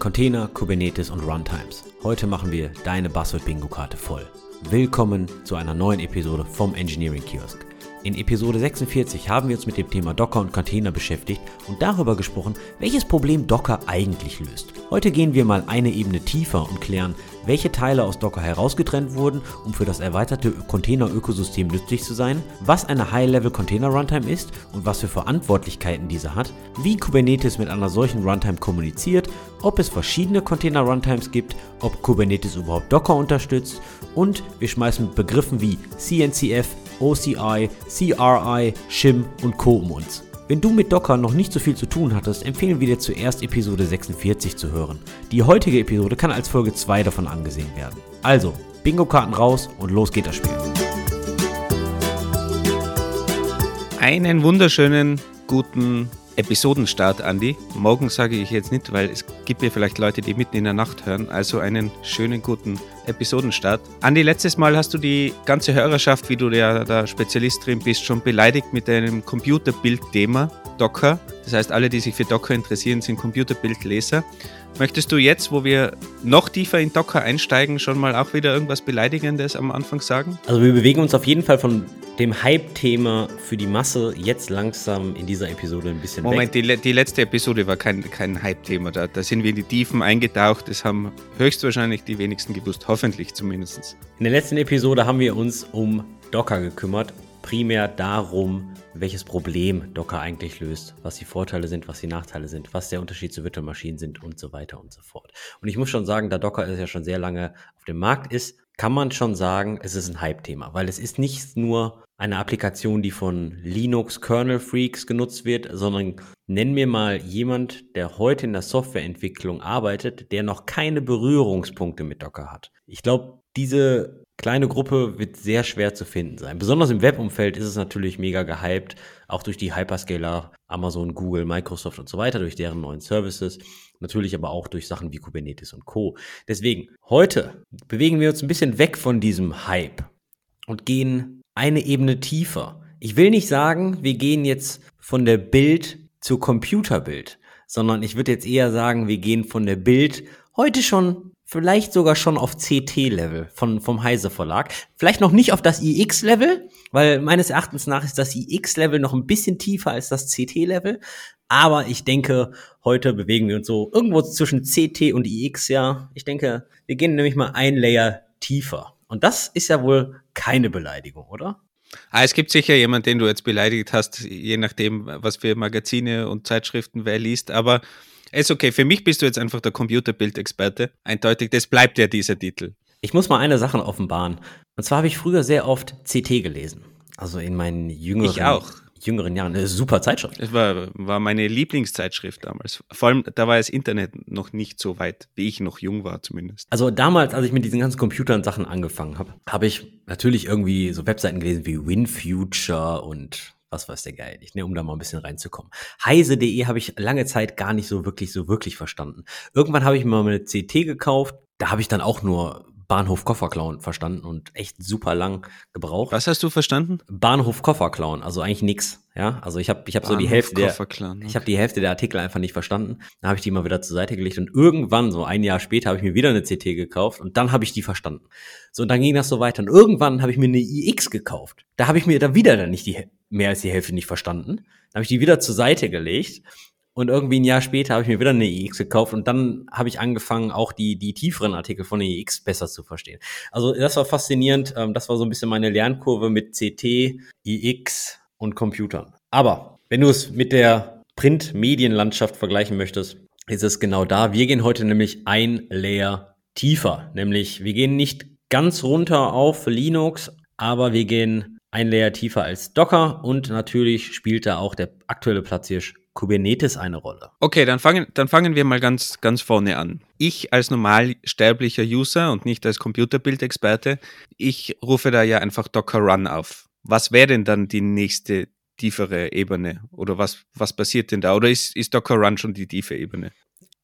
Container, Kubernetes und Runtimes. Heute machen wir deine Buzzword-Bingo-Karte voll. Willkommen zu einer neuen Episode vom Engineering Kiosk. In Episode 46 haben wir uns mit dem Thema Docker und Container beschäftigt und darüber gesprochen, welches Problem Docker eigentlich löst. Heute gehen wir mal eine Ebene tiefer und klären, welche Teile aus Docker herausgetrennt wurden, um für das erweiterte Container-Ökosystem nützlich zu sein, was eine High-Level Container Runtime ist und was für Verantwortlichkeiten diese hat, wie Kubernetes mit einer solchen Runtime kommuniziert, ob es verschiedene Container Runtimes gibt, ob Kubernetes überhaupt Docker unterstützt und wir schmeißen mit Begriffen wie CNCF, OCI, CRI, Shim und Co. um uns. Wenn du mit Docker noch nicht so viel zu tun hattest, empfehlen wir dir zuerst Episode 46 zu hören. Die heutige Episode kann als Folge 2 davon angesehen werden. Also, Bingo-Karten raus und los geht das Spiel. Einen wunderschönen guten Episodenstart, Andi. Morgen sage ich jetzt nicht, weil es gibt ja vielleicht Leute, die mitten in der Nacht hören. Also einen schönen guten Episodenstart. Andi, letztes Mal hast du die ganze Hörerschaft, wie du ja der Spezialist drin bist, schon beleidigt mit deinem Computerbildthema Docker. Das heißt, alle, die sich für Docker interessieren, sind Computerbildleser. Möchtest du jetzt, wo wir noch tiefer in Docker einsteigen, schon mal auch wieder irgendwas Beleidigendes am Anfang sagen? Also wir bewegen uns auf jeden Fall von dem Hype-Thema für die Masse jetzt langsam in dieser Episode ein bisschen Moment, weg. die, die letzte Episode war kein, kein Hype-Thema. Da, da sind wir in die Tiefen eingetaucht. Das haben höchstwahrscheinlich die wenigsten gewusst. Hoffentlich zumindest. In der letzten Episode haben wir uns um Docker gekümmert. Primär darum, welches Problem Docker eigentlich löst, was die Vorteile sind, was die Nachteile sind, was der Unterschied zu Virtual Maschinen sind und so weiter und so fort. Und ich muss schon sagen, da Docker ja schon sehr lange auf dem Markt ist, kann man schon sagen, es ist ein Hype-Thema, weil es ist nicht nur eine Applikation, die von Linux Kernel Freaks genutzt wird, sondern nenn mir mal jemand, der heute in der Softwareentwicklung arbeitet, der noch keine Berührungspunkte mit Docker hat. Ich glaube, diese kleine Gruppe wird sehr schwer zu finden sein. Besonders im Webumfeld ist es natürlich mega gehypt, auch durch die Hyperscaler, Amazon, Google, Microsoft und so weiter, durch deren neuen Services. Natürlich aber auch durch Sachen wie Kubernetes und Co. Deswegen, heute bewegen wir uns ein bisschen weg von diesem Hype und gehen eine Ebene tiefer. Ich will nicht sagen, wir gehen jetzt von der Bild zur Computerbild, sondern ich würde jetzt eher sagen, wir gehen von der Bild heute schon vielleicht sogar schon auf CT-Level von, vom Heise Verlag. Vielleicht noch nicht auf das IX-Level, weil meines Erachtens nach ist das IX-Level noch ein bisschen tiefer als das CT-Level. Aber ich denke, heute bewegen wir uns so irgendwo zwischen CT und IX, ja. Ich denke, wir gehen nämlich mal ein Layer tiefer. Und das ist ja wohl keine Beleidigung, oder? Ah, es gibt sicher jemanden, den du jetzt beleidigt hast, je nachdem, was für Magazine und Zeitschriften wer liest. Aber ist okay. Für mich bist du jetzt einfach der Computerbildexperte. Eindeutig, das bleibt ja dieser Titel. Ich muss mal eine Sache offenbaren. Und zwar habe ich früher sehr oft CT gelesen. Also in meinen jüngeren, ich auch. Jüngeren Jahren. Eine super Zeitschrift. Es war, war meine Lieblingszeitschrift damals. Vor allem, da war das Internet noch nicht so weit, wie ich noch jung war zumindest. Also damals, als ich mit diesen ganzen Computern Sachen angefangen habe, habe ich natürlich irgendwie so Webseiten gelesen wie WinFuture und was weiß der Geil nicht, ne, um da mal ein bisschen reinzukommen. Heise.de habe ich lange Zeit gar nicht so wirklich, so wirklich verstanden. Irgendwann habe ich mir mal eine CT gekauft, da habe ich dann auch nur Bahnhof Kofferklauen verstanden und echt super lang gebraucht. Was hast du verstanden? Bahnhof Kofferklauen, also eigentlich nix, ja? Also ich habe ich habe so die Hälfte der okay. ich habe die Hälfte der Artikel einfach nicht verstanden. Dann habe ich die mal wieder zur Seite gelegt und irgendwann so ein Jahr später habe ich mir wieder eine CT gekauft und dann habe ich die verstanden. So und dann ging das so weiter und irgendwann habe ich mir eine iX gekauft. Da habe ich mir dann wieder dann nicht die mehr als die Hälfte nicht verstanden. Dann habe ich die wieder zur Seite gelegt und irgendwie ein Jahr später habe ich mir wieder eine EX gekauft und dann habe ich angefangen, auch die, die tieferen Artikel von der EX besser zu verstehen. Also das war faszinierend. Ähm, das war so ein bisschen meine Lernkurve mit CT, EX und Computern. Aber wenn du es mit der Print-Medienlandschaft vergleichen möchtest, ist es genau da. Wir gehen heute nämlich ein Layer tiefer. Nämlich wir gehen nicht ganz runter auf Linux, aber wir gehen ein Layer tiefer als Docker und natürlich spielt da auch der aktuelle Platzhirsch Kubernetes eine Rolle. Okay, dann fangen, dann fangen wir mal ganz, ganz vorne an. Ich als normalsterblicher User und nicht als Computerbildexperte, ich rufe da ja einfach Docker Run auf. Was wäre denn dann die nächste tiefere Ebene? Oder was, was passiert denn da? Oder ist, ist Docker Run schon die tiefe Ebene?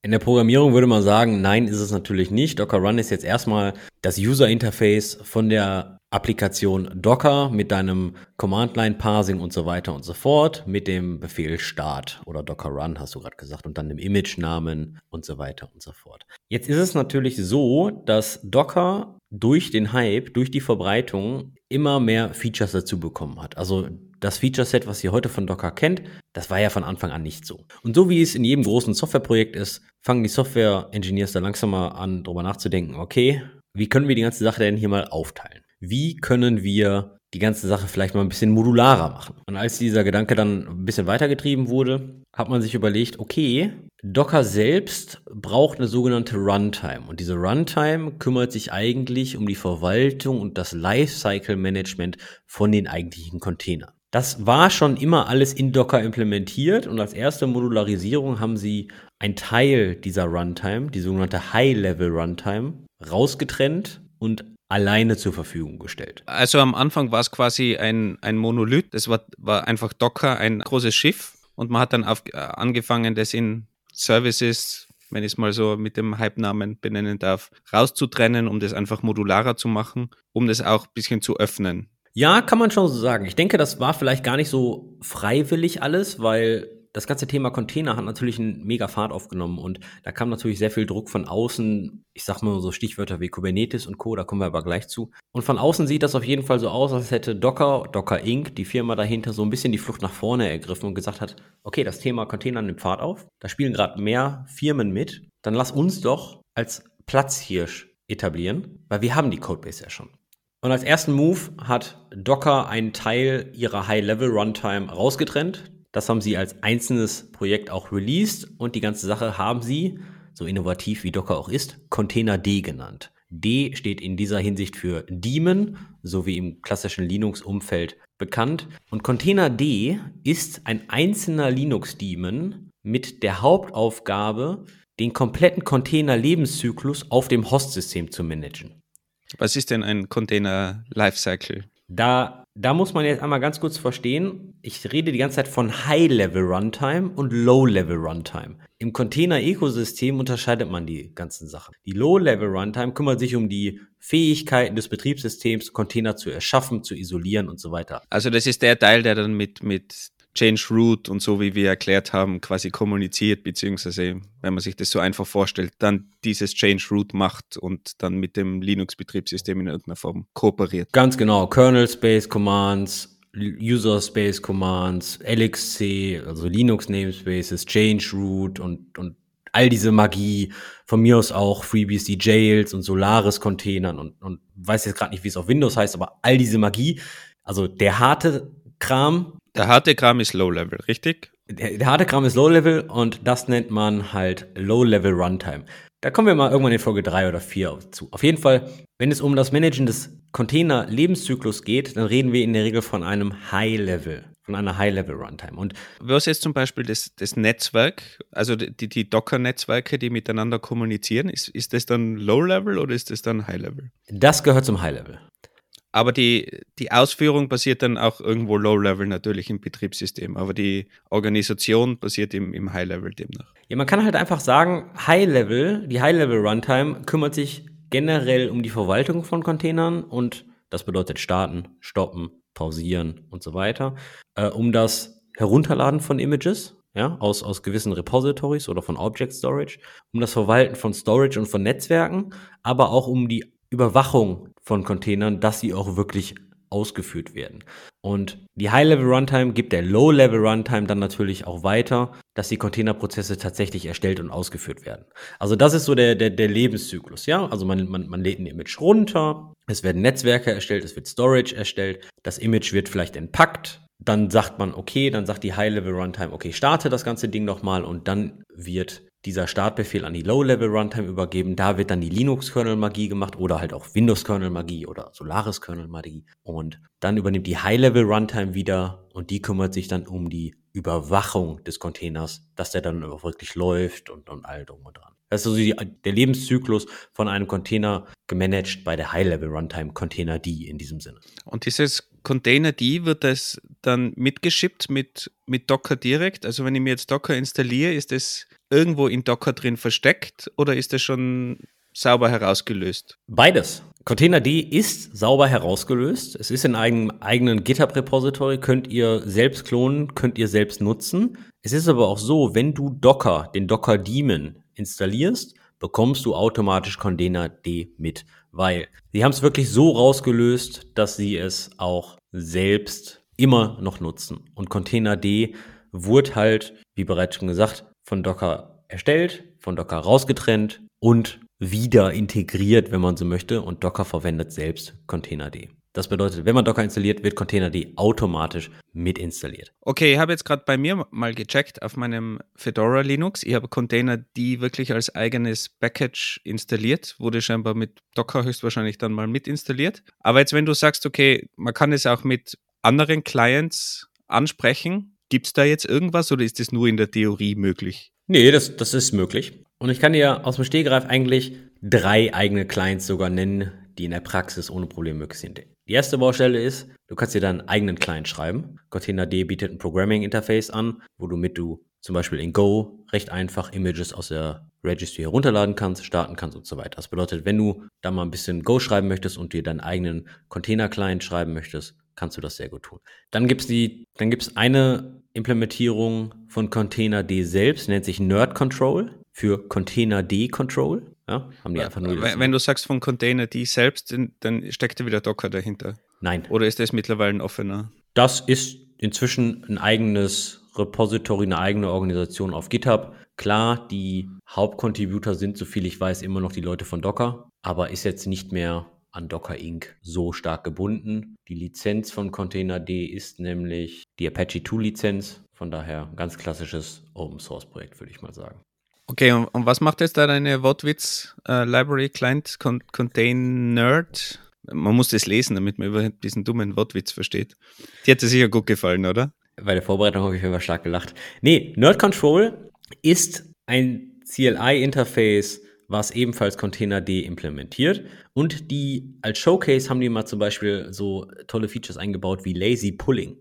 In der Programmierung würde man sagen, nein, ist es natürlich nicht. Docker Run ist jetzt erstmal das User Interface von der Applikation Docker mit deinem Command-Line-Parsing und so weiter und so fort, mit dem Befehl Start oder Docker Run, hast du gerade gesagt, und dann dem Image-Namen und so weiter und so fort. Jetzt ist es natürlich so, dass Docker durch den Hype, durch die Verbreitung immer mehr Features dazu bekommen hat. Also das Feature-Set, was ihr heute von Docker kennt, das war ja von Anfang an nicht so. Und so wie es in jedem großen Softwareprojekt ist, fangen die Software-Engineers da langsam mal an, darüber nachzudenken, okay, wie können wir die ganze Sache denn hier mal aufteilen? Wie können wir die ganze Sache vielleicht mal ein bisschen modularer machen? Und als dieser Gedanke dann ein bisschen weitergetrieben wurde, hat man sich überlegt, okay, Docker selbst braucht eine sogenannte Runtime. Und diese Runtime kümmert sich eigentlich um die Verwaltung und das Lifecycle-Management von den eigentlichen Containern. Das war schon immer alles in Docker implementiert und als erste Modularisierung haben sie ein Teil dieser Runtime, die sogenannte High-Level Runtime, rausgetrennt und alleine zur Verfügung gestellt. Also am Anfang war es quasi ein, ein Monolith, das war, war einfach Docker, ein großes Schiff und man hat dann auf, äh, angefangen, das in Services, wenn ich es mal so mit dem Hype-Namen benennen darf, rauszutrennen, um das einfach modularer zu machen, um das auch ein bisschen zu öffnen. Ja, kann man schon so sagen. Ich denke, das war vielleicht gar nicht so freiwillig alles, weil das ganze Thema Container hat natürlich einen mega Fahrt aufgenommen und da kam natürlich sehr viel Druck von außen. Ich sag mal so Stichwörter wie Kubernetes und Co., da kommen wir aber gleich zu. Und von außen sieht das auf jeden Fall so aus, als hätte Docker, Docker Inc., die Firma dahinter, so ein bisschen die Flucht nach vorne ergriffen und gesagt hat, okay, das Thema Container nimmt Fahrt auf, da spielen gerade mehr Firmen mit, dann lass uns doch als Platzhirsch etablieren, weil wir haben die Codebase ja schon. Und als ersten Move hat Docker einen Teil ihrer High-Level-Runtime rausgetrennt. Das haben sie als einzelnes Projekt auch released und die ganze Sache haben sie, so innovativ wie Docker auch ist, Container D genannt. D steht in dieser Hinsicht für Daemon, so wie im klassischen Linux-Umfeld bekannt. Und Container D ist ein einzelner Linux-Daemon mit der Hauptaufgabe, den kompletten Container-Lebenszyklus auf dem Host-System zu managen. Was ist denn ein Container Lifecycle? Da, da muss man jetzt einmal ganz kurz verstehen, ich rede die ganze Zeit von High-Level Runtime und Low-Level Runtime. Im Container-Ökosystem unterscheidet man die ganzen Sachen. Die Low-Level Runtime kümmert sich um die Fähigkeiten des Betriebssystems, Container zu erschaffen, zu isolieren und so weiter. Also das ist der Teil, der dann mit, mit Change Root und so, wie wir erklärt haben, quasi kommuniziert, beziehungsweise, wenn man sich das so einfach vorstellt, dann dieses Change Root macht und dann mit dem Linux-Betriebssystem in irgendeiner Form kooperiert. Ganz genau. Kernel Space Commands, User Space Commands, LXC, also Linux Namespaces, Change Root und, und all diese Magie, von mir aus auch FreeBSD Jails und Solaris Containern und, und weiß jetzt gerade nicht, wie es auf Windows heißt, aber all diese Magie, also der harte Kram, der harte Kram ist Low-Level, richtig? Der, der, harte Kram ist Low-Level und das nennt man halt Low-Level Runtime. Da kommen wir mal irgendwann in Folge 3 oder 4 zu. Auf jeden Fall, wenn es um das Managen des Container-Lebenszyklus geht, dann reden wir in der Regel von einem High-Level, von einer High-Level-Runtime. Und was ist zum Beispiel das, das Netzwerk, also die, die Docker-Netzwerke, die miteinander kommunizieren, ist, ist das dann Low-Level oder ist das dann High-Level? Das gehört zum High-Level. Aber die, die Ausführung passiert dann auch irgendwo Low-Level natürlich im Betriebssystem. Aber die Organisation passiert im, im High-Level demnach. Ja, man kann halt einfach sagen, High-Level, die High-Level-Runtime kümmert sich generell um die Verwaltung von Containern und das bedeutet starten, stoppen, pausieren und so weiter. Äh, um das Herunterladen von Images, ja, aus, aus gewissen Repositories oder von Object Storage, um das Verwalten von Storage und von Netzwerken, aber auch um die Überwachung von Containern, dass sie auch wirklich ausgeführt werden. Und die High-Level-Runtime gibt der Low-Level-Runtime dann natürlich auch weiter, dass die Containerprozesse tatsächlich erstellt und ausgeführt werden. Also das ist so der, der, der Lebenszyklus, ja. Also man, man, man lädt ein Image runter, es werden Netzwerke erstellt, es wird Storage erstellt, das Image wird vielleicht entpackt, dann sagt man, okay, dann sagt die High-Level-Runtime, okay, starte das ganze Ding nochmal und dann wird dieser Startbefehl an die Low-Level-Runtime übergeben. Da wird dann die Linux-Kernel-Magie gemacht oder halt auch Windows-Kernel-Magie oder Solaris-Kernel-Magie. Und dann übernimmt die High-Level-Runtime wieder und die kümmert sich dann um die Überwachung des Containers, dass der dann auch wirklich läuft und, und all drum und dran. Das ist also die, der Lebenszyklus von einem Container gemanagt bei der High-Level-Runtime Container D in diesem Sinne. Und dieses Containerd wird das dann mitgeschippt mit, mit Docker direkt? Also wenn ich mir jetzt Docker installiere, ist das irgendwo in Docker drin versteckt oder ist das schon sauber herausgelöst? Beides. Containerd ist sauber herausgelöst. Es ist in einem eigenen GitHub-Repository, könnt ihr selbst klonen, könnt ihr selbst nutzen. Es ist aber auch so, wenn du Docker, den Docker-Daemon installierst, bekommst du automatisch Containerd mit, weil sie haben es wirklich so rausgelöst, dass sie es auch selbst immer noch nutzen. Und Containerd wurde halt, wie bereits schon gesagt, von Docker erstellt, von Docker rausgetrennt und wieder integriert, wenn man so möchte. Und Docker verwendet selbst Containerd. Das bedeutet, wenn man Docker installiert, wird Containerd automatisch mit installiert. Okay, ich habe jetzt gerade bei mir mal gecheckt auf meinem Fedora Linux. Ich habe Containerd wirklich als eigenes Package installiert, wurde scheinbar mit Docker höchstwahrscheinlich dann mal mit installiert. Aber jetzt, wenn du sagst, okay, man kann es auch mit anderen Clients ansprechen, gibt es da jetzt irgendwas oder ist das nur in der Theorie möglich? Nee, das, das ist möglich. Und ich kann dir aus dem Stehgreif eigentlich drei eigene Clients sogar nennen, die in der Praxis ohne Probleme möglich sind. Die erste Baustelle ist, du kannst dir deinen eigenen Client schreiben. Containerd bietet ein Programming Interface an, wo du zum Beispiel in Go recht einfach Images aus der Registry herunterladen kannst, starten kannst und so weiter. Das bedeutet, wenn du da mal ein bisschen Go schreiben möchtest und dir deinen eigenen Container-Client schreiben möchtest, kannst du das sehr gut tun. Dann gibt es eine Implementierung von Containerd selbst, nennt sich Nerd Control für Containerd Control. Ja, haben die einfach nur wenn, wenn du sagst von Containerd selbst, dann steckt da wieder Docker dahinter. Nein. Oder ist das mittlerweile ein offener? Das ist inzwischen ein eigenes Repository, eine eigene Organisation auf GitHub. Klar, die Hauptcontributor sind, soviel ich weiß, immer noch die Leute von Docker, aber ist jetzt nicht mehr an Docker Inc. so stark gebunden. Die Lizenz von Containerd ist nämlich die Apache 2 Lizenz. Von daher ganz klassisches Open Source Projekt, würde ich mal sagen. Okay, und, und was macht jetzt da deine Wortwitz äh, Library Client Con Containerd? Man muss das lesen, damit man überhaupt diesen dummen Wortwitz versteht. Die hat dir sicher gut gefallen, oder? Bei der Vorbereitung habe ich immer stark gelacht. Nee, Nerd Control ist ein CLI-Interface, was ebenfalls Containerd implementiert. Und die als Showcase haben die mal zum Beispiel so tolle Features eingebaut wie Lazy Pulling,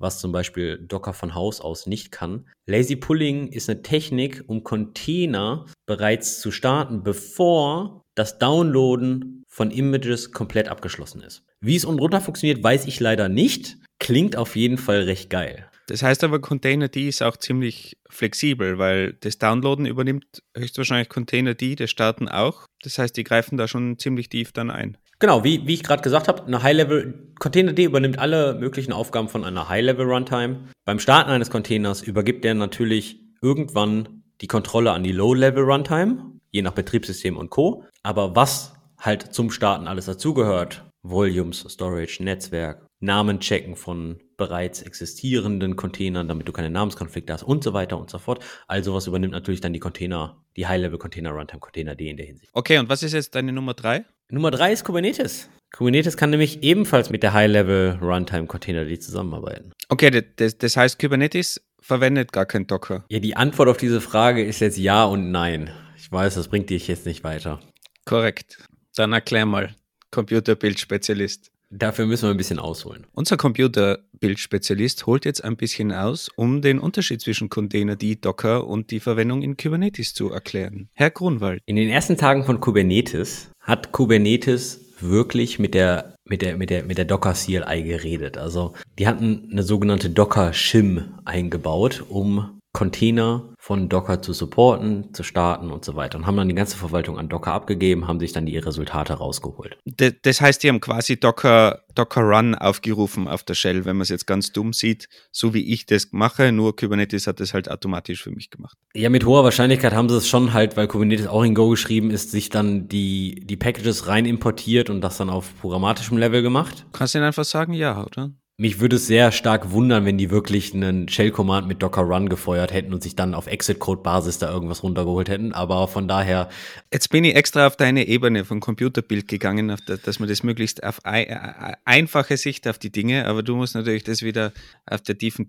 was zum Beispiel Docker von Haus aus nicht kann. Lazy Pulling ist eine Technik, um Container bereits zu starten, bevor das Downloaden von Images komplett abgeschlossen ist. Wie es unten runter funktioniert, weiß ich leider nicht. Klingt auf jeden Fall recht geil. Das heißt aber, Containerd ist auch ziemlich flexibel, weil das Downloaden übernimmt höchstwahrscheinlich Containerd, das Starten auch. Das heißt, die greifen da schon ziemlich tief dann ein. Genau, wie, wie ich gerade gesagt habe, eine High-Level, Containerd übernimmt alle möglichen Aufgaben von einer High-Level-Runtime. Beim Starten eines Containers übergibt er natürlich irgendwann die Kontrolle an die Low-Level-Runtime, je nach Betriebssystem und Co. Aber was halt zum Starten alles dazugehört, Volumes, Storage, Netzwerk, Namen checken von bereits existierenden Containern, damit du keine Namenskonflikte hast und so weiter und so fort. Also was übernimmt natürlich dann die Container, die High-Level-Container Runtime Container D in der Hinsicht. Okay, und was ist jetzt deine Nummer drei? Nummer drei ist Kubernetes. Kubernetes kann nämlich ebenfalls mit der High-Level Runtime Container D zusammenarbeiten. Okay, das, das heißt Kubernetes verwendet gar kein Docker. Ja, die Antwort auf diese Frage ist jetzt ja und nein. Ich weiß, das bringt dich jetzt nicht weiter. Korrekt. Dann erklär mal, Computerbildspezialist. Dafür müssen wir ein bisschen ausholen. Unser Computerbildspezialist holt jetzt ein bisschen aus, um den Unterschied zwischen Containerd, Docker und die Verwendung in Kubernetes zu erklären. Herr Grunwald. In den ersten Tagen von Kubernetes hat Kubernetes wirklich mit der mit der mit der mit der Docker CLI geredet. Also, die hatten eine sogenannte Docker Shim eingebaut, um Container von Docker zu supporten, zu starten und so weiter. Und haben dann die ganze Verwaltung an Docker abgegeben, haben sich dann die Resultate rausgeholt. Das heißt, die haben quasi Docker, Docker Run aufgerufen auf der Shell, wenn man es jetzt ganz dumm sieht, so wie ich das mache, nur Kubernetes hat das halt automatisch für mich gemacht. Ja, mit hoher Wahrscheinlichkeit haben sie es schon halt, weil Kubernetes auch in Go geschrieben ist, sich dann die, die Packages rein importiert und das dann auf programmatischem Level gemacht. Kannst du ihnen einfach sagen, ja, oder? Mich würde es sehr stark wundern, wenn die wirklich einen Shell-Command mit Docker Run gefeuert hätten und sich dann auf Exit-Code-Basis da irgendwas runtergeholt hätten. Aber von daher. Jetzt bin ich extra auf deine Ebene von Computerbild gegangen, dass man das möglichst auf einfache Sicht auf die Dinge, aber du musst natürlich das wieder auf der tiefen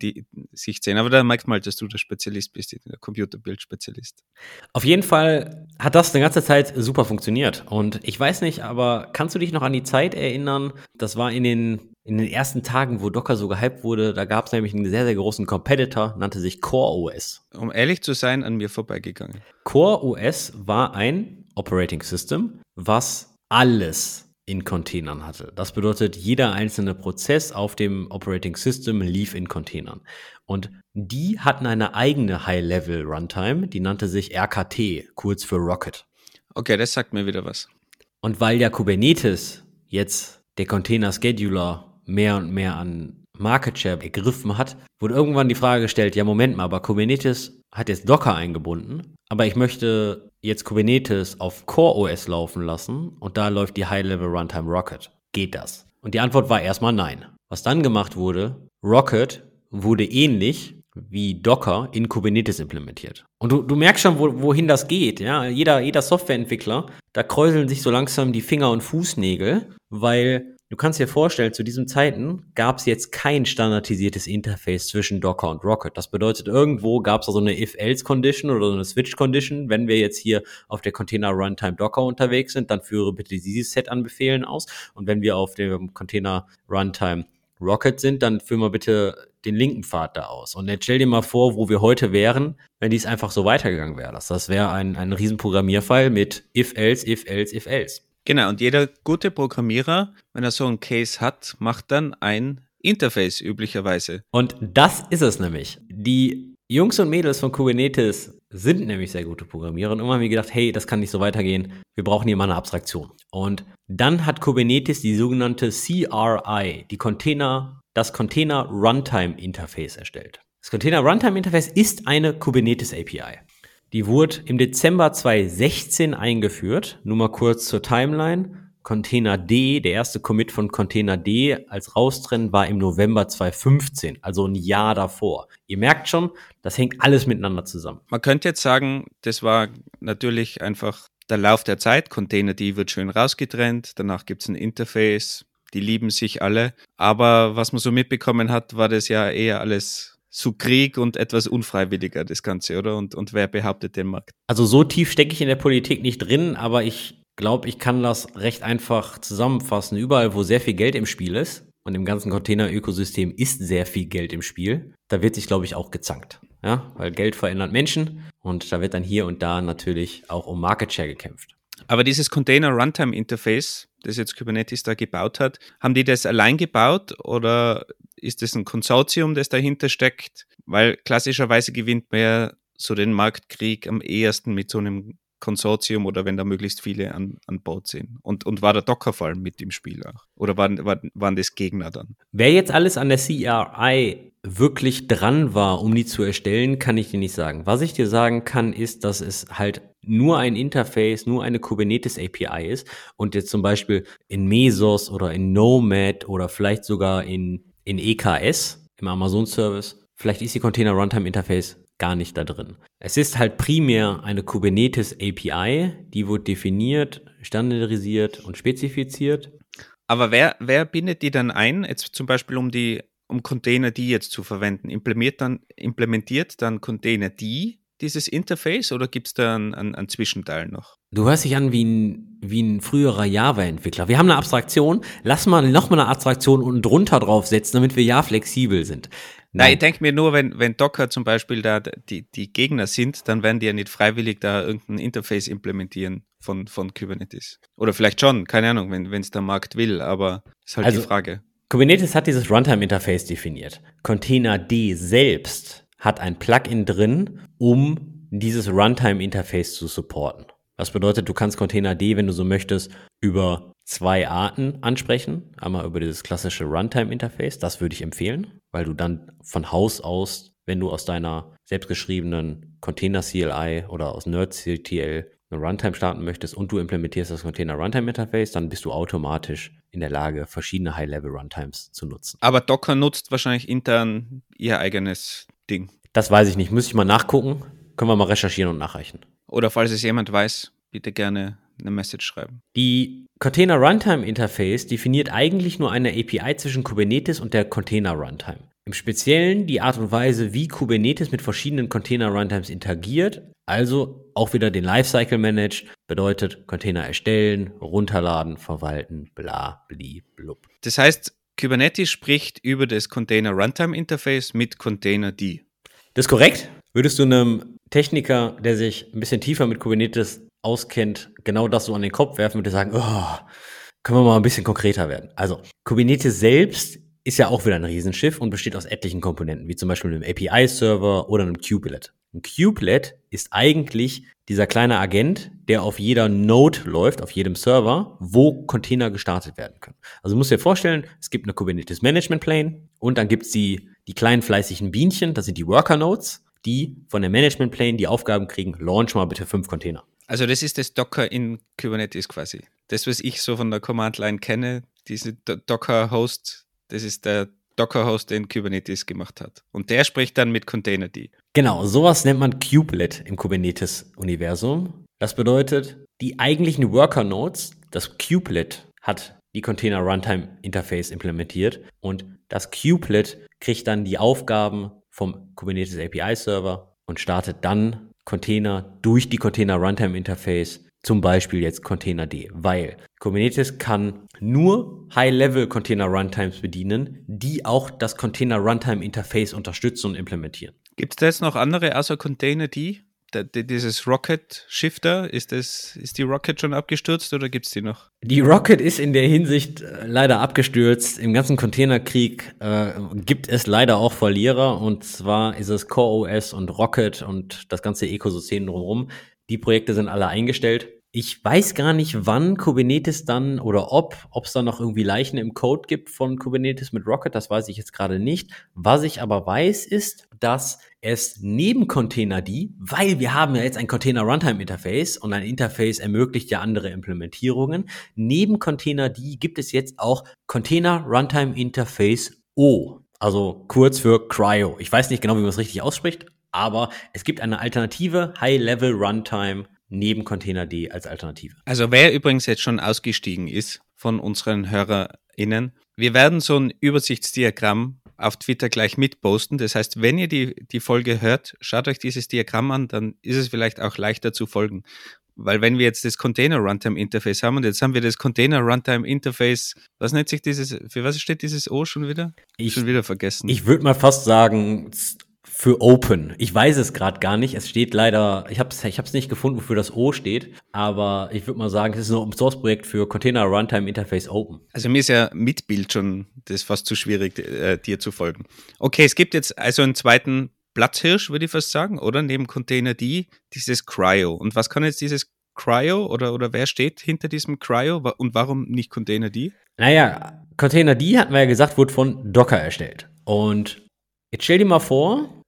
Sicht sehen. Aber da merkt man halt, dass du der Spezialist bist, der Computerbild-Spezialist. Auf jeden Fall hat das eine ganze Zeit super funktioniert. Und ich weiß nicht, aber kannst du dich noch an die Zeit erinnern? Das war in den in den ersten Tagen, wo Docker so gehypt wurde, da gab es nämlich einen sehr, sehr großen Competitor, nannte sich Core OS. Um ehrlich zu sein, an mir vorbeigegangen. Core OS war ein Operating System, was alles in Containern hatte. Das bedeutet, jeder einzelne Prozess auf dem Operating System lief in Containern. Und die hatten eine eigene High-Level Runtime, die nannte sich RKT, kurz für Rocket. Okay, das sagt mir wieder was. Und weil ja Kubernetes jetzt der Container Scheduler mehr und mehr an Market Share ergriffen hat, wurde irgendwann die Frage gestellt, ja Moment mal, aber Kubernetes hat jetzt Docker eingebunden, aber ich möchte jetzt Kubernetes auf Core OS laufen lassen und da läuft die High-Level Runtime Rocket. Geht das? Und die Antwort war erstmal nein. Was dann gemacht wurde, Rocket wurde ähnlich wie Docker in Kubernetes implementiert. Und du, du merkst schon, wo, wohin das geht. Ja? Jeder, jeder Softwareentwickler, da kräuseln sich so langsam die Finger und Fußnägel, weil du kannst dir vorstellen, zu diesen Zeiten gab es jetzt kein standardisiertes Interface zwischen Docker und Rocket. Das bedeutet, irgendwo gab es so eine If-Else-Condition oder so eine Switch-Condition. Wenn wir jetzt hier auf der Container Runtime Docker unterwegs sind, dann führe bitte dieses Set an Befehlen aus. Und wenn wir auf dem Container Runtime Rocket sind, dann führen wir bitte den linken Pfad da aus. Und jetzt stell dir mal vor, wo wir heute wären, wenn dies einfach so weitergegangen wäre. Das, das wäre ein, ein riesen mit if, else, if, else, if, else. Genau, und jeder gute Programmierer, wenn er so einen Case hat, macht dann ein Interface üblicherweise. Und das ist es nämlich. Die Jungs und Mädels von Kubernetes sind nämlich sehr gute Programmierer und immer haben wir gedacht, hey, das kann nicht so weitergehen. Wir brauchen hier mal eine Abstraktion. Und dann hat Kubernetes die sogenannte CRI, die Container das Container Runtime Interface erstellt. Das Container Runtime Interface ist eine Kubernetes API. Die wurde im Dezember 2016 eingeführt. Nur mal kurz zur Timeline. Container D, der erste Commit von Container D als Raustrennen war im November 2015, also ein Jahr davor. Ihr merkt schon, das hängt alles miteinander zusammen. Man könnte jetzt sagen, das war natürlich einfach der Lauf der Zeit. Container D wird schön rausgetrennt, danach gibt es ein Interface, die lieben sich alle. Aber was man so mitbekommen hat, war das ja eher alles zu Krieg und etwas unfreiwilliger, das Ganze, oder? Und, und wer behauptet den Markt? Also so tief stecke ich in der Politik nicht drin, aber ich glaube, ich kann das recht einfach zusammenfassen. Überall, wo sehr viel Geld im Spiel ist, und im ganzen Container-Ökosystem ist sehr viel Geld im Spiel, da wird sich, glaube ich, auch gezankt. Ja, weil Geld verändert Menschen und da wird dann hier und da natürlich auch um Market Share gekämpft. Aber dieses Container Runtime Interface, das jetzt Kubernetes da gebaut hat, haben die das allein gebaut oder ist das ein Konsortium, das dahinter steckt? Weil klassischerweise gewinnt man ja so den Marktkrieg am ehesten mit so einem Konsortium oder wenn da möglichst viele an, an Bord sind. Und, und war der Dockerfall mit im Spiel auch? Oder waren, waren, waren das Gegner dann? Wer jetzt alles an der CRI wirklich dran war, um die zu erstellen, kann ich dir nicht sagen. Was ich dir sagen kann, ist, dass es halt nur ein Interface, nur eine Kubernetes API ist und jetzt zum Beispiel in Mesos oder in Nomad oder vielleicht sogar in, in EKS, im Amazon Service, vielleicht ist die Container Runtime Interface gar nicht da drin. Es ist halt primär eine Kubernetes API, die wird definiert, standardisiert und spezifiziert. Aber wer, wer bindet die dann ein, jetzt zum Beispiel um die um Container die jetzt zu verwenden? Implementiert dann, implementiert dann Container die dieses Interface oder gibt es da einen, einen, einen, Zwischenteil noch? Du hörst dich an wie ein, wie ein früherer Java-Entwickler. Wir haben eine Abstraktion, lass mal nochmal eine Abstraktion unten drunter draufsetzen, damit wir ja flexibel sind. Nein, Nein ich denke mir nur, wenn, wenn Docker zum Beispiel da die, die Gegner sind, dann werden die ja nicht freiwillig da irgendein Interface implementieren von, von Kubernetes. Oder vielleicht schon, keine Ahnung, wenn es der Markt will, aber ist halt also, die Frage. Kubernetes hat dieses Runtime-Interface definiert. Container D selbst hat ein Plugin drin, um dieses Runtime-Interface zu supporten. Das bedeutet, du kannst Container D, wenn du so möchtest, über zwei Arten ansprechen. Einmal über dieses klassische Runtime-Interface, das würde ich empfehlen, weil du dann von Haus aus, wenn du aus deiner selbstgeschriebenen Container CLI oder aus NerdCTL eine Runtime starten möchtest und du implementierst das Container Runtime Interface, dann bist du automatisch in der Lage, verschiedene High-Level-Runtimes zu nutzen. Aber Docker nutzt wahrscheinlich intern ihr eigenes Ding. Das weiß ich nicht. Müsste ich mal nachgucken. Können wir mal recherchieren und nachreichen. Oder falls es jemand weiß, bitte gerne eine Message schreiben. Die Container Runtime Interface definiert eigentlich nur eine API zwischen Kubernetes und der Container Runtime. Im Speziellen die Art und Weise, wie Kubernetes mit verschiedenen Container Runtimes interagiert, also auch wieder den Lifecycle managt, bedeutet Container erstellen, runterladen, verwalten, bla, bli, blub. Das heißt, Kubernetes spricht über das Container Runtime Interface mit Container D. Das ist korrekt. Würdest du einem Techniker, der sich ein bisschen tiefer mit Kubernetes auskennt, genau das so an den Kopf werfen, würde sagen, oh, können wir mal ein bisschen konkreter werden. Also, Kubernetes selbst ist ja auch wieder ein Riesenschiff und besteht aus etlichen Komponenten, wie zum Beispiel einem API-Server oder einem Kubelet. Ein Kubelet ist eigentlich dieser kleine Agent, der auf jeder Node läuft, auf jedem Server, wo Container gestartet werden können. Also du musst dir vorstellen, es gibt eine Kubernetes Management Plane und dann gibt es die, die kleinen fleißigen Bienchen, das sind die Worker Nodes, die von der Management Plane die Aufgaben kriegen, launch mal bitte fünf Container. Also das ist das Docker in Kubernetes quasi. Das, was ich so von der Command Line kenne, diese Docker-Host, das ist der Docker-Host, den Kubernetes gemacht hat. Und der spricht dann mit Containerd. Genau, sowas nennt man Kubelet im Kubernetes-Universum. Das bedeutet, die eigentlichen Worker-Nodes, das Kubelet hat die Container Runtime Interface implementiert und das Kubelet kriegt dann die Aufgaben vom Kubernetes API Server und startet dann Container durch die Container Runtime Interface, zum Beispiel jetzt Containerd, weil Kubernetes kann nur High-Level Container Runtimes bedienen, die auch das Container Runtime Interface unterstützen und implementieren. Gibt es da jetzt noch andere außer Containerd? dieses Rocket Shifter, ist, das, ist die Rocket schon abgestürzt oder gibt es die noch? Die Rocket ist in der Hinsicht äh, leider abgestürzt. Im ganzen Containerkrieg äh, gibt es leider auch Verlierer und zwar ist es Core OS und Rocket und das ganze Ökosystem drumherum. Die Projekte sind alle eingestellt. Ich weiß gar nicht, wann Kubernetes dann oder ob, ob es da noch irgendwie Leichen im Code gibt von Kubernetes mit Rocket, das weiß ich jetzt gerade nicht. Was ich aber weiß, ist, dass es neben Containerd, weil wir haben ja jetzt ein Container Runtime Interface und ein Interface ermöglicht ja andere Implementierungen, neben Containerd gibt es jetzt auch Container Runtime Interface O, also kurz für Cryo. Ich weiß nicht genau, wie man es richtig ausspricht, aber es gibt eine alternative High-Level Runtime neben Containerd als Alternative. Also wer übrigens jetzt schon ausgestiegen ist von unseren HörerInnen, wir werden so ein Übersichtsdiagramm auf Twitter gleich mitposten. Das heißt, wenn ihr die, die Folge hört, schaut euch dieses Diagramm an, dann ist es vielleicht auch leichter zu folgen. Weil wenn wir jetzt das Container Runtime Interface haben und jetzt haben wir das Container Runtime Interface, was nennt sich dieses, für was steht dieses O schon wieder? Ich schon wieder vergessen. Ich würde mal fast sagen, für Open. Ich weiß es gerade gar nicht. Es steht leider, ich habe es ich hab's nicht gefunden, wofür das O steht, aber ich würde mal sagen, es ist ein Open Source Projekt für Container Runtime Interface Open. Also mir ist ja mit Bild schon das fast zu schwierig, äh, dir zu folgen. Okay, es gibt jetzt also einen zweiten Platzhirsch, würde ich fast sagen, oder? Neben Container D, dieses Cryo. Und was kann jetzt dieses Cryo oder, oder wer steht hinter diesem Cryo und warum nicht Container D? Naja, Container D hatten wir ja gesagt, wurde von Docker erstellt. Und jetzt stell dir mal vor,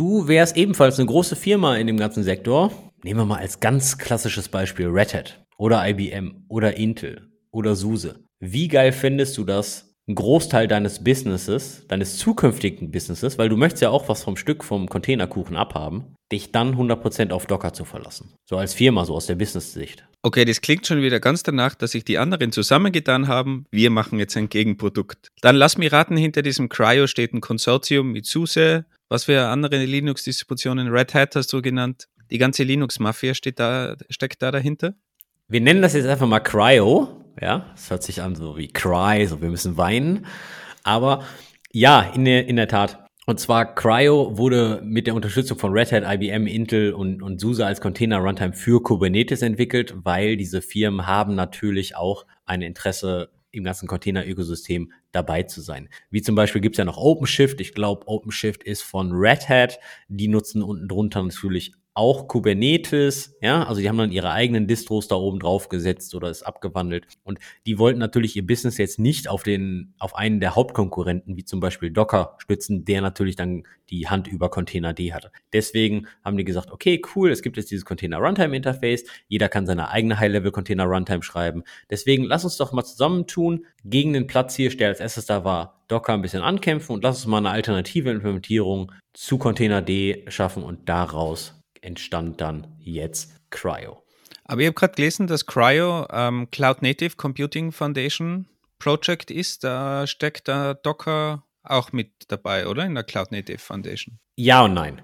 Du wärst ebenfalls eine große Firma in dem ganzen Sektor. Nehmen wir mal als ganz klassisches Beispiel Red Hat oder IBM oder Intel oder SUSE. Wie geil findest du das, einen Großteil deines Businesses, deines zukünftigen Businesses, weil du möchtest ja auch was vom Stück vom Containerkuchen abhaben, dich dann 100% auf Docker zu verlassen. So als Firma, so aus der Business-Sicht. Okay, das klingt schon wieder ganz danach, dass sich die anderen zusammengetan haben. Wir machen jetzt ein Gegenprodukt. Dann lass mich raten, hinter diesem Cryo steht ein Konsortium mit SUSE, was für andere Linux-Distributionen? Red Hat hast du genannt. Die ganze Linux-Mafia da, steckt da dahinter? Wir nennen das jetzt einfach mal Cryo. Ja, das hört sich an so wie Cry, so wir müssen weinen. Aber ja, in der, in der Tat. Und zwar Cryo wurde mit der Unterstützung von Red Hat, IBM, Intel und, und SUSE als Container Runtime für Kubernetes entwickelt, weil diese Firmen haben natürlich auch ein Interesse im ganzen Container-Ökosystem dabei zu sein. Wie zum Beispiel gibt es ja noch OpenShift. Ich glaube, OpenShift ist von Red Hat. Die nutzen unten drunter natürlich auch Kubernetes, ja, also die haben dann ihre eigenen Distros da oben drauf gesetzt oder ist abgewandelt. Und die wollten natürlich ihr Business jetzt nicht auf den, auf einen der Hauptkonkurrenten, wie zum Beispiel Docker, stützen, der natürlich dann die Hand über Container D hatte. Deswegen haben die gesagt, okay, cool, es gibt jetzt dieses Container Runtime Interface, jeder kann seine eigene High-Level Container Runtime schreiben. Deswegen lass uns doch mal zusammentun, gegen den Platz hier, der als erstes da war, Docker ein bisschen ankämpfen und lass uns mal eine alternative Implementierung zu Container D schaffen und daraus entstand dann jetzt Cryo. Aber ich habe gerade gelesen, dass Cryo ähm, Cloud Native Computing Foundation Project ist. Da steckt da Docker auch mit dabei, oder? In der Cloud Native Foundation. Ja und nein.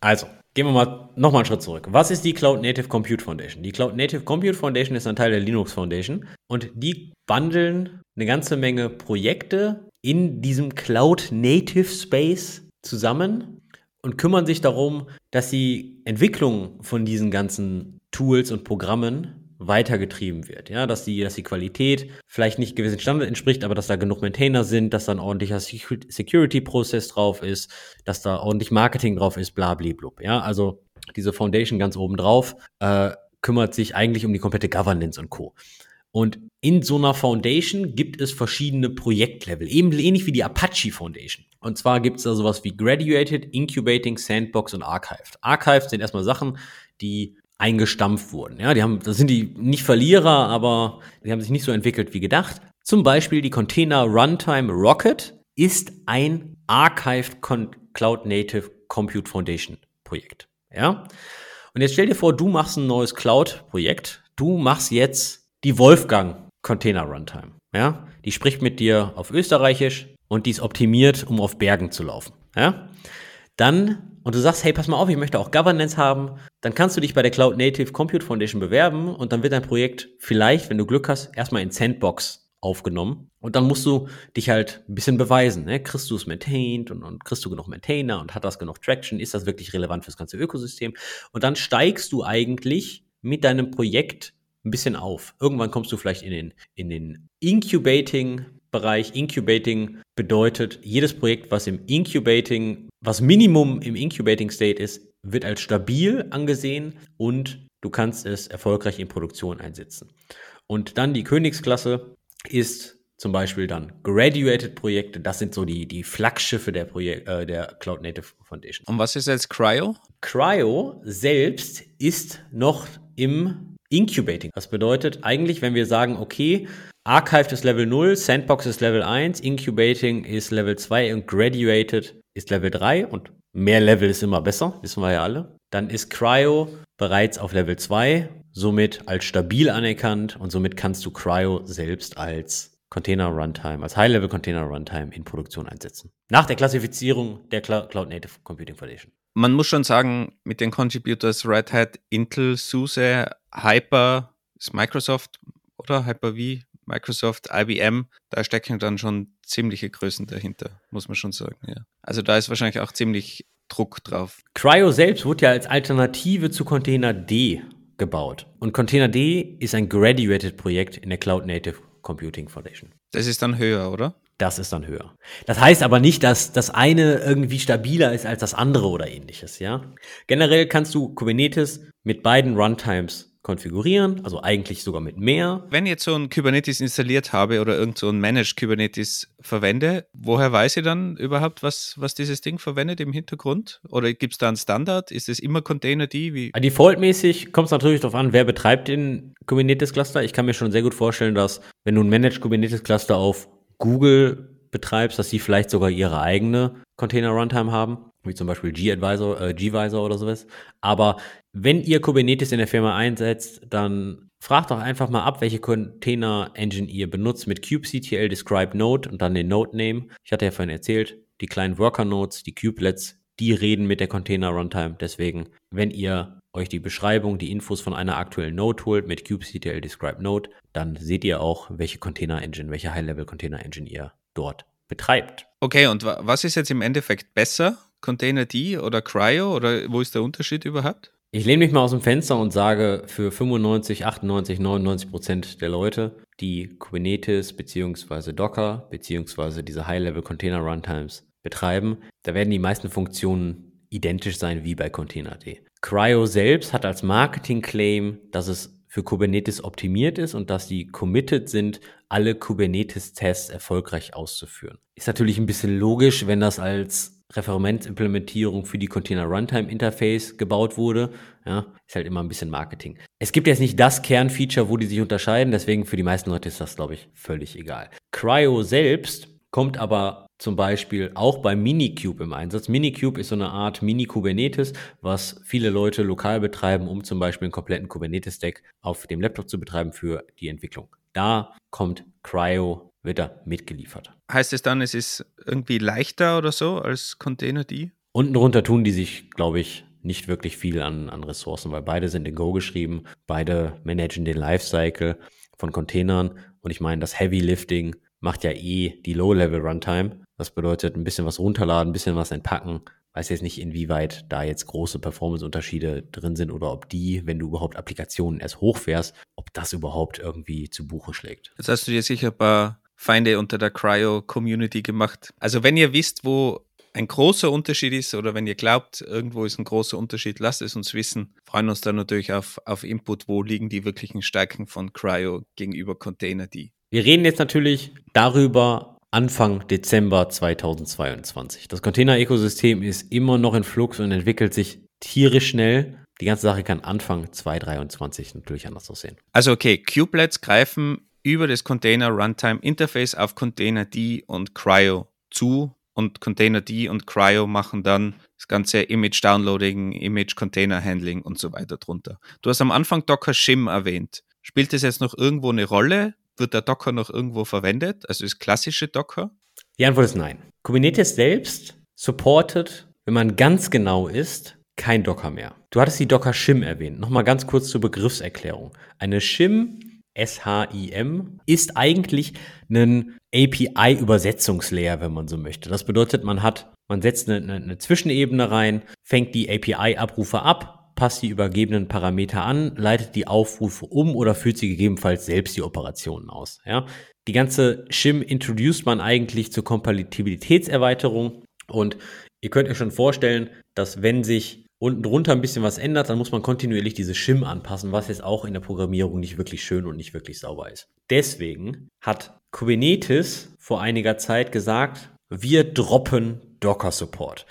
Also, gehen wir mal nochmal einen Schritt zurück. Was ist die Cloud Native Compute Foundation? Die Cloud Native Compute Foundation ist ein Teil der Linux Foundation und die bundeln eine ganze Menge Projekte in diesem Cloud-Native-Space zusammen und kümmern sich darum, dass die Entwicklung von diesen ganzen Tools und Programmen weitergetrieben wird. Ja, dass die, dass die Qualität vielleicht nicht gewissen Standard entspricht, aber dass da genug Maintainer sind, dass da ein ordentlicher Security-Prozess drauf ist, dass da ordentlich Marketing drauf ist, bla, bla, bla. Ja, also diese Foundation ganz oben drauf äh, kümmert sich eigentlich um die komplette Governance und Co. Und in so einer Foundation gibt es verschiedene Projektlevel, eben ähnlich wie die Apache Foundation. Und zwar gibt es da sowas wie Graduated, Incubating, Sandbox und Archived. Archived sind erstmal Sachen, die eingestampft wurden. Ja, die haben, das sind die nicht Verlierer, aber die haben sich nicht so entwickelt wie gedacht. Zum Beispiel die Container Runtime Rocket ist ein Archived Cloud Native Compute Foundation Projekt. Ja. Und jetzt stell dir vor, du machst ein neues Cloud-Projekt. Du machst jetzt die Wolfgang Container Runtime. Ja, die spricht mit dir auf Österreichisch und die ist optimiert, um auf Bergen zu laufen. Ja, dann und du sagst, hey, pass mal auf, ich möchte auch Governance haben, dann kannst du dich bei der Cloud Native Compute Foundation bewerben und dann wird dein Projekt vielleicht, wenn du Glück hast, erstmal in Sandbox aufgenommen. Und dann musst du dich halt ein bisschen beweisen. Ne? Kriegst du es maintained und, und kriegst du genug Maintainer und hat das genug Traction? Ist das wirklich relevant fürs ganze Ökosystem? Und dann steigst du eigentlich mit deinem Projekt ein bisschen auf. Irgendwann kommst du vielleicht in den, in den Incubating Bereich Incubating bedeutet, jedes Projekt, was im Incubating, was Minimum im Incubating State ist, wird als stabil angesehen und du kannst es erfolgreich in Produktion einsetzen. Und dann die Königsklasse ist zum Beispiel dann Graduated Projekte. Das sind so die, die Flaggschiffe der, Projek äh, der Cloud Native Foundation. Und was ist jetzt Cryo? Cryo selbst ist noch im Incubating. Das bedeutet eigentlich, wenn wir sagen, okay, Archived ist Level 0, Sandbox ist Level 1, Incubating ist Level 2 und Graduated ist Level 3 und mehr Level ist immer besser, wissen wir ja alle. Dann ist Cryo bereits auf Level 2, somit als stabil anerkannt und somit kannst du Cryo selbst als Container Runtime, als High-Level Container Runtime in Produktion einsetzen. Nach der Klassifizierung der Cloud Native Computing Foundation. Man muss schon sagen, mit den Contributors Red Hat, Intel, SUSE, Hyper, ist Microsoft oder Hyper-V, Microsoft, IBM, da stecken dann schon ziemliche Größen dahinter, muss man schon sagen. Ja. Also da ist wahrscheinlich auch ziemlich Druck drauf. Cryo selbst wurde ja als Alternative zu Container D gebaut. Und Container D ist ein Graduated-Projekt in der Cloud Native Computing Foundation. Das ist dann höher, oder? Das ist dann höher. Das heißt aber nicht, dass das eine irgendwie stabiler ist als das andere oder ähnliches, ja. Generell kannst du Kubernetes mit beiden Runtimes konfigurieren, also eigentlich sogar mit mehr. Wenn ich jetzt so ein Kubernetes installiert habe oder irgend so ein Managed Kubernetes verwende, woher weiß ich dann überhaupt, was, was dieses Ding verwendet im Hintergrund? Oder gibt es da einen Standard? Ist es immer Containerd? Wie? Defaultmäßig kommt es natürlich darauf an, wer betreibt den Kubernetes-Cluster. Ich kann mir schon sehr gut vorstellen, dass wenn du ein Managed Kubernetes-Cluster auf Google betreibst, dass sie vielleicht sogar ihre eigene Container Runtime haben wie zum Beispiel G-Advisor, äh, G-Visor oder sowas. Aber wenn ihr Kubernetes in der Firma einsetzt, dann fragt doch einfach mal ab, welche Container-Engine ihr benutzt mit kubectl describe node und dann den Node-Name. Ich hatte ja vorhin erzählt, die kleinen Worker-Nodes, die Kubelets, die reden mit der Container-Runtime. Deswegen, wenn ihr euch die Beschreibung, die Infos von einer aktuellen Node holt mit kubectl describe node, dann seht ihr auch, welche Container-Engine, welche High-Level-Container-Engine ihr dort betreibt. Okay, und was ist jetzt im Endeffekt besser? Containerd oder Cryo oder wo ist der Unterschied überhaupt? Ich lehne mich mal aus dem Fenster und sage, für 95, 98, 99 Prozent der Leute, die Kubernetes beziehungsweise Docker beziehungsweise diese High-Level Container Runtimes betreiben, da werden die meisten Funktionen identisch sein wie bei Containerd. Cryo selbst hat als Marketing-Claim, dass es für Kubernetes optimiert ist und dass die committed sind, alle Kubernetes-Tests erfolgreich auszuführen. Ist natürlich ein bisschen logisch, wenn das als Referenzimplementierung für die Container Runtime Interface gebaut wurde. Ja, ist halt immer ein bisschen Marketing. Es gibt jetzt nicht das Kernfeature, wo die sich unterscheiden, deswegen für die meisten Leute ist das, glaube ich, völlig egal. Cryo selbst kommt aber zum Beispiel auch bei Minikube im Einsatz. Minikube ist so eine Art Mini-Kubernetes, was viele Leute lokal betreiben, um zum Beispiel einen kompletten Kubernetes-Stack auf dem Laptop zu betreiben für die Entwicklung. Da kommt Cryo wieder mitgeliefert. Heißt es dann, es ist irgendwie leichter oder so als Containerd? Unten drunter tun die sich, glaube ich, nicht wirklich viel an, an Ressourcen, weil beide sind in Go geschrieben, beide managen den Lifecycle von Containern und ich meine, das Heavy Lifting macht ja eh die Low-Level-Runtime. Das bedeutet ein bisschen was runterladen, ein bisschen was entpacken. Weiß jetzt nicht, inwieweit da jetzt große Performance-Unterschiede drin sind oder ob die, wenn du überhaupt Applikationen erst hochfährst, ob das überhaupt irgendwie zu Buche schlägt. Jetzt hast du dir sicher ein paar Feinde unter der Cryo-Community gemacht. Also wenn ihr wisst, wo ein großer Unterschied ist oder wenn ihr glaubt, irgendwo ist ein großer Unterschied, lasst es uns wissen. Freuen uns dann natürlich auf, auf Input, wo liegen die wirklichen Stärken von Cryo gegenüber Container D. Wir reden jetzt natürlich darüber Anfang Dezember 2022. Das Container-Ökosystem ist immer noch in Flux und entwickelt sich tierisch schnell. Die ganze Sache kann Anfang 2023 natürlich anders aussehen. Also okay, Kubelets greifen über das Container Runtime Interface auf Container D und Cryo zu und Container D und Cryo machen dann das ganze Image Downloading, Image Container Handling und so weiter drunter. Du hast am Anfang Docker Shim erwähnt. Spielt das jetzt noch irgendwo eine Rolle? Wird der Docker noch irgendwo verwendet? Also ist klassische Docker? Die Antwort ist nein. Kubernetes selbst supportet, wenn man ganz genau ist, kein Docker mehr. Du hattest die Docker Shim erwähnt. Nochmal ganz kurz zur Begriffserklärung. Eine Shim SHIM ist eigentlich ein API-Übersetzungslayer, wenn man so möchte. Das bedeutet, man hat, man setzt eine, eine Zwischenebene rein, fängt die API-Abrufe ab, passt die übergebenen Parameter an, leitet die Aufrufe um oder führt sie gegebenenfalls selbst die Operationen aus. Ja? Die ganze Shim introduced man eigentlich zur Kompatibilitätserweiterung und ihr könnt euch schon vorstellen, dass wenn sich unten drunter ein bisschen was ändert, dann muss man kontinuierlich diese Shim anpassen, was jetzt auch in der Programmierung nicht wirklich schön und nicht wirklich sauber ist. Deswegen hat Kubernetes vor einiger Zeit gesagt, wir droppen Docker Support.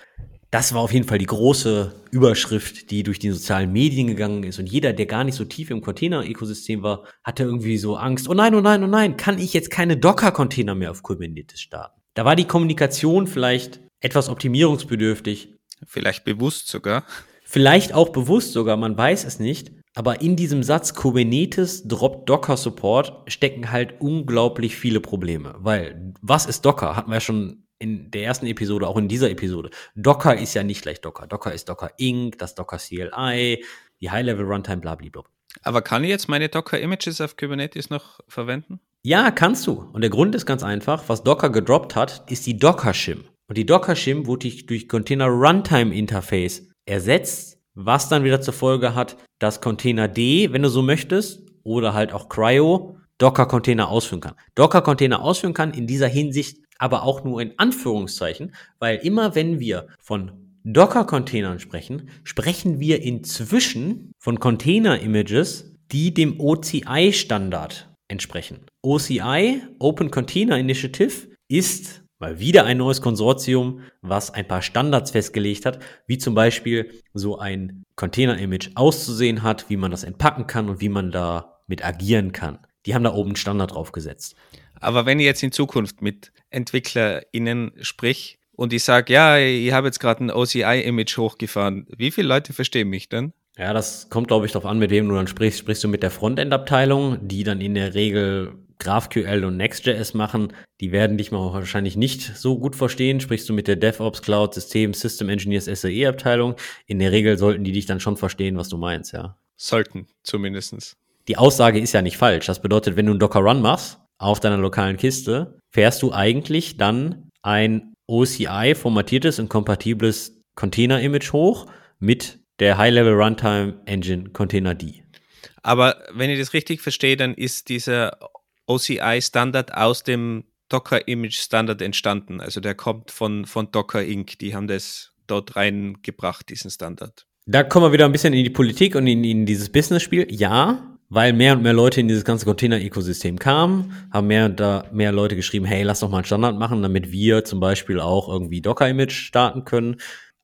Das war auf jeden Fall die große Überschrift, die durch die sozialen Medien gegangen ist. Und jeder, der gar nicht so tief im Container-Ökosystem war, hatte irgendwie so Angst. Oh nein, oh nein, oh nein, kann ich jetzt keine Docker-Container mehr auf Kubernetes starten? Da war die Kommunikation vielleicht etwas optimierungsbedürftig, Vielleicht bewusst sogar. Vielleicht auch bewusst sogar, man weiß es nicht. Aber in diesem Satz Kubernetes droppt Docker Support stecken halt unglaublich viele Probleme. Weil, was ist Docker? Hatten wir ja schon in der ersten Episode, auch in dieser Episode. Docker ist ja nicht gleich Docker. Docker ist Docker Inc., das Docker CLI, die High-Level Runtime, blablabla. Aber kann ich jetzt meine Docker-Images auf Kubernetes noch verwenden? Ja, kannst du. Und der Grund ist ganz einfach. Was Docker gedroppt hat, ist die Docker-Shim. Und die Docker-Shim wurde durch Container Runtime Interface ersetzt, was dann wieder zur Folge hat, dass Container D, wenn du so möchtest, oder halt auch Cryo, Docker-Container ausführen kann. Docker-Container ausführen kann in dieser Hinsicht aber auch nur in Anführungszeichen, weil immer wenn wir von Docker-Containern sprechen, sprechen wir inzwischen von Container-Images, die dem OCI-Standard entsprechen. OCI, Open Container Initiative, ist mal wieder ein neues Konsortium, was ein paar Standards festgelegt hat, wie zum Beispiel so ein Container-Image auszusehen hat, wie man das entpacken kann und wie man da mit agieren kann. Die haben da oben einen Standard draufgesetzt. Aber wenn ich jetzt in Zukunft mit EntwicklerInnen sprich und ich sage, ja, ich habe jetzt gerade ein OCI-Image hochgefahren, wie viele Leute verstehen mich denn? Ja, das kommt, glaube ich, darauf an, mit wem du dann sprichst. Sprichst du mit der Frontend-Abteilung, die dann in der Regel GraphQL und Next.js machen, die werden dich mal wahrscheinlich nicht so gut verstehen. Sprichst du mit der DevOps Cloud System System Engineers SAE Abteilung, in der Regel sollten die dich dann schon verstehen, was du meinst, ja. Sollten, zumindestens. Die Aussage ist ja nicht falsch. Das bedeutet, wenn du einen Docker Run machst auf deiner lokalen Kiste, fährst du eigentlich dann ein OCI formatiertes und kompatibles Container Image hoch mit der High-Level Runtime Engine Container D. Aber wenn ich das richtig verstehe, dann ist dieser OCI-Standard aus dem Docker-Image-Standard entstanden. Also der kommt von, von Docker Inc. Die haben das dort reingebracht, diesen Standard. Da kommen wir wieder ein bisschen in die Politik und in, in dieses Business-Spiel. Ja, weil mehr und mehr Leute in dieses ganze Container-Ökosystem kamen, haben mehr und da mehr Leute geschrieben, hey, lass doch mal einen Standard machen, damit wir zum Beispiel auch irgendwie Docker-Image starten können.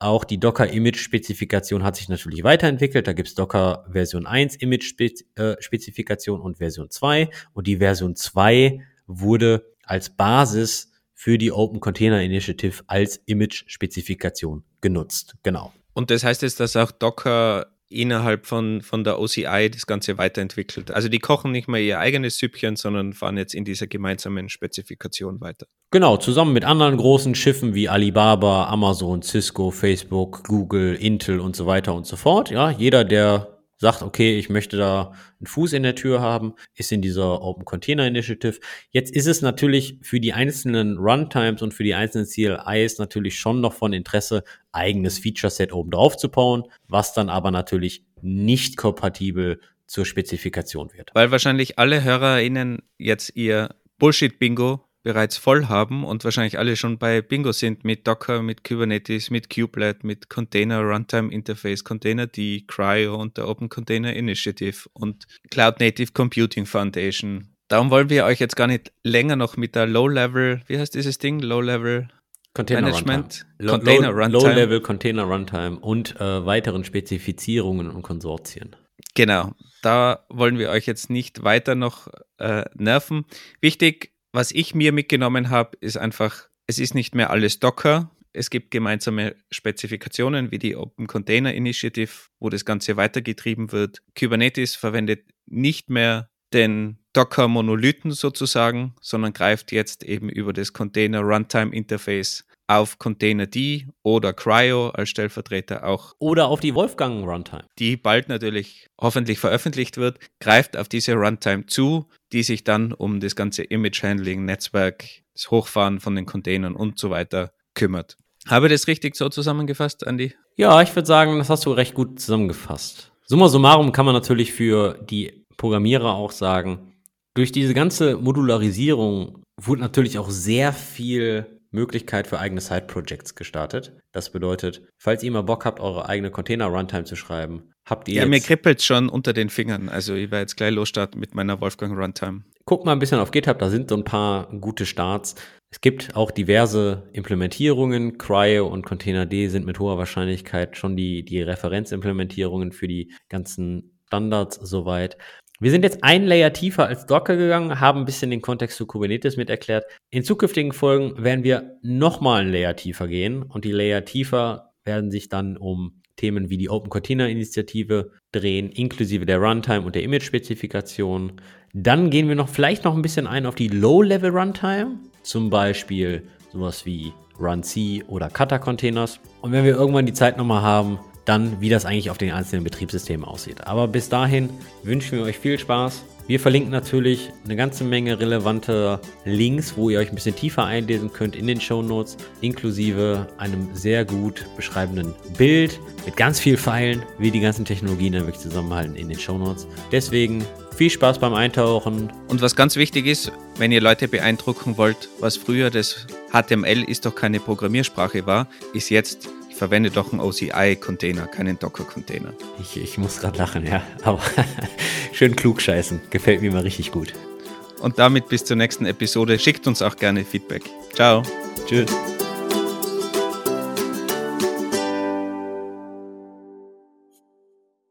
Auch die Docker-Image-Spezifikation hat sich natürlich weiterentwickelt. Da gibt's Docker Version 1 Image-Spezifikation und Version 2. Und die Version 2 wurde als Basis für die Open Container Initiative als Image-Spezifikation genutzt. Genau. Und das heißt jetzt, dass auch Docker innerhalb von, von der OCI das Ganze weiterentwickelt. Also die kochen nicht mehr ihr eigenes Süppchen, sondern fahren jetzt in dieser gemeinsamen Spezifikation weiter. Genau, zusammen mit anderen großen Schiffen wie Alibaba, Amazon, Cisco, Facebook, Google, Intel und so weiter und so fort. Ja, jeder, der sagt, okay, ich möchte da einen Fuß in der Tür haben, ist in dieser Open Container Initiative. Jetzt ist es natürlich für die einzelnen Runtimes und für die einzelnen CLIs natürlich schon noch von Interesse, eigenes Feature-Set oben drauf zu bauen, was dann aber natürlich nicht kompatibel zur Spezifikation wird. Weil wahrscheinlich alle HörerInnen jetzt ihr Bullshit-Bingo bereits voll haben und wahrscheinlich alle schon bei Bingo sind mit Docker, mit Kubernetes, mit Kubelet, mit Container Runtime Interface, Container D, Cryo und der Open Container Initiative und Cloud Native Computing Foundation. Darum wollen wir euch jetzt gar nicht länger noch mit der Low-Level, wie heißt dieses Ding? Low-Level Container Management, Runtime. Container Low, Runtime. Low-Level Container Runtime und äh, weiteren Spezifizierungen und Konsortien. Genau, da wollen wir euch jetzt nicht weiter noch äh, nerven. Wichtig, was ich mir mitgenommen habe, ist einfach, es ist nicht mehr alles Docker. Es gibt gemeinsame Spezifikationen wie die Open Container Initiative, wo das Ganze weitergetrieben wird. Kubernetes verwendet nicht mehr den Docker-Monolithen sozusagen, sondern greift jetzt eben über das Container Runtime Interface auf Containerd oder Cryo als Stellvertreter auch Oder auf die Wolfgang Runtime. die bald natürlich hoffentlich veröffentlicht wird, greift auf diese Runtime zu, die sich dann um das ganze Image-Handling, Netzwerk, das Hochfahren von den Containern und so weiter kümmert. Habe ich das richtig so zusammengefasst, Andi? Ja, ich würde sagen, das hast du recht gut zusammengefasst. Summa summarum kann man natürlich für die Programmierer auch sagen, durch diese ganze Modularisierung wurde natürlich auch sehr viel Möglichkeit für eigene Side-Projects gestartet. Das bedeutet, falls ihr mal Bock habt, eure eigene Container-Runtime zu schreiben, habt ihr Ja, mir kribbelt schon unter den Fingern. Also ich werde jetzt gleich losstarten mit meiner Wolfgang Runtime. Guckt mal ein bisschen auf GitHub, da sind so ein paar gute Starts. Es gibt auch diverse Implementierungen. Cryo und Containerd sind mit hoher Wahrscheinlichkeit schon die, die Referenzimplementierungen für die ganzen Standards soweit. Wir sind jetzt ein Layer tiefer als Docker gegangen, haben ein bisschen den Kontext zu Kubernetes mit erklärt. In zukünftigen Folgen werden wir nochmal ein Layer tiefer gehen und die Layer tiefer werden sich dann um Themen wie die Open Container Initiative drehen, inklusive der Runtime und der Image-Spezifikation. Dann gehen wir noch vielleicht noch ein bisschen ein auf die Low-Level Runtime, zum Beispiel sowas wie Run-C oder Kata-Containers. Und wenn wir irgendwann die Zeit nochmal haben, dann wie das eigentlich auf den einzelnen Betriebssystemen aussieht. Aber bis dahin wünschen wir euch viel Spaß. Wir verlinken natürlich eine ganze Menge relevante Links, wo ihr euch ein bisschen tiefer einlesen könnt in den Show Notes, inklusive einem sehr gut beschreibenden Bild mit ganz viel Pfeilen, wie die ganzen Technologien dann wirklich zusammenhalten in den Show Notes. Deswegen viel Spaß beim Eintauchen. Und was ganz wichtig ist, wenn ihr Leute beeindrucken wollt, was früher das HTML ist doch keine Programmiersprache war, ist jetzt, verwende doch einen OCI-Container, keinen Docker-Container. Ich, ich muss gerade lachen, ja. Aber schön klug scheißen. Gefällt mir mal richtig gut. Und damit bis zur nächsten Episode. Schickt uns auch gerne Feedback. Ciao. Tschüss.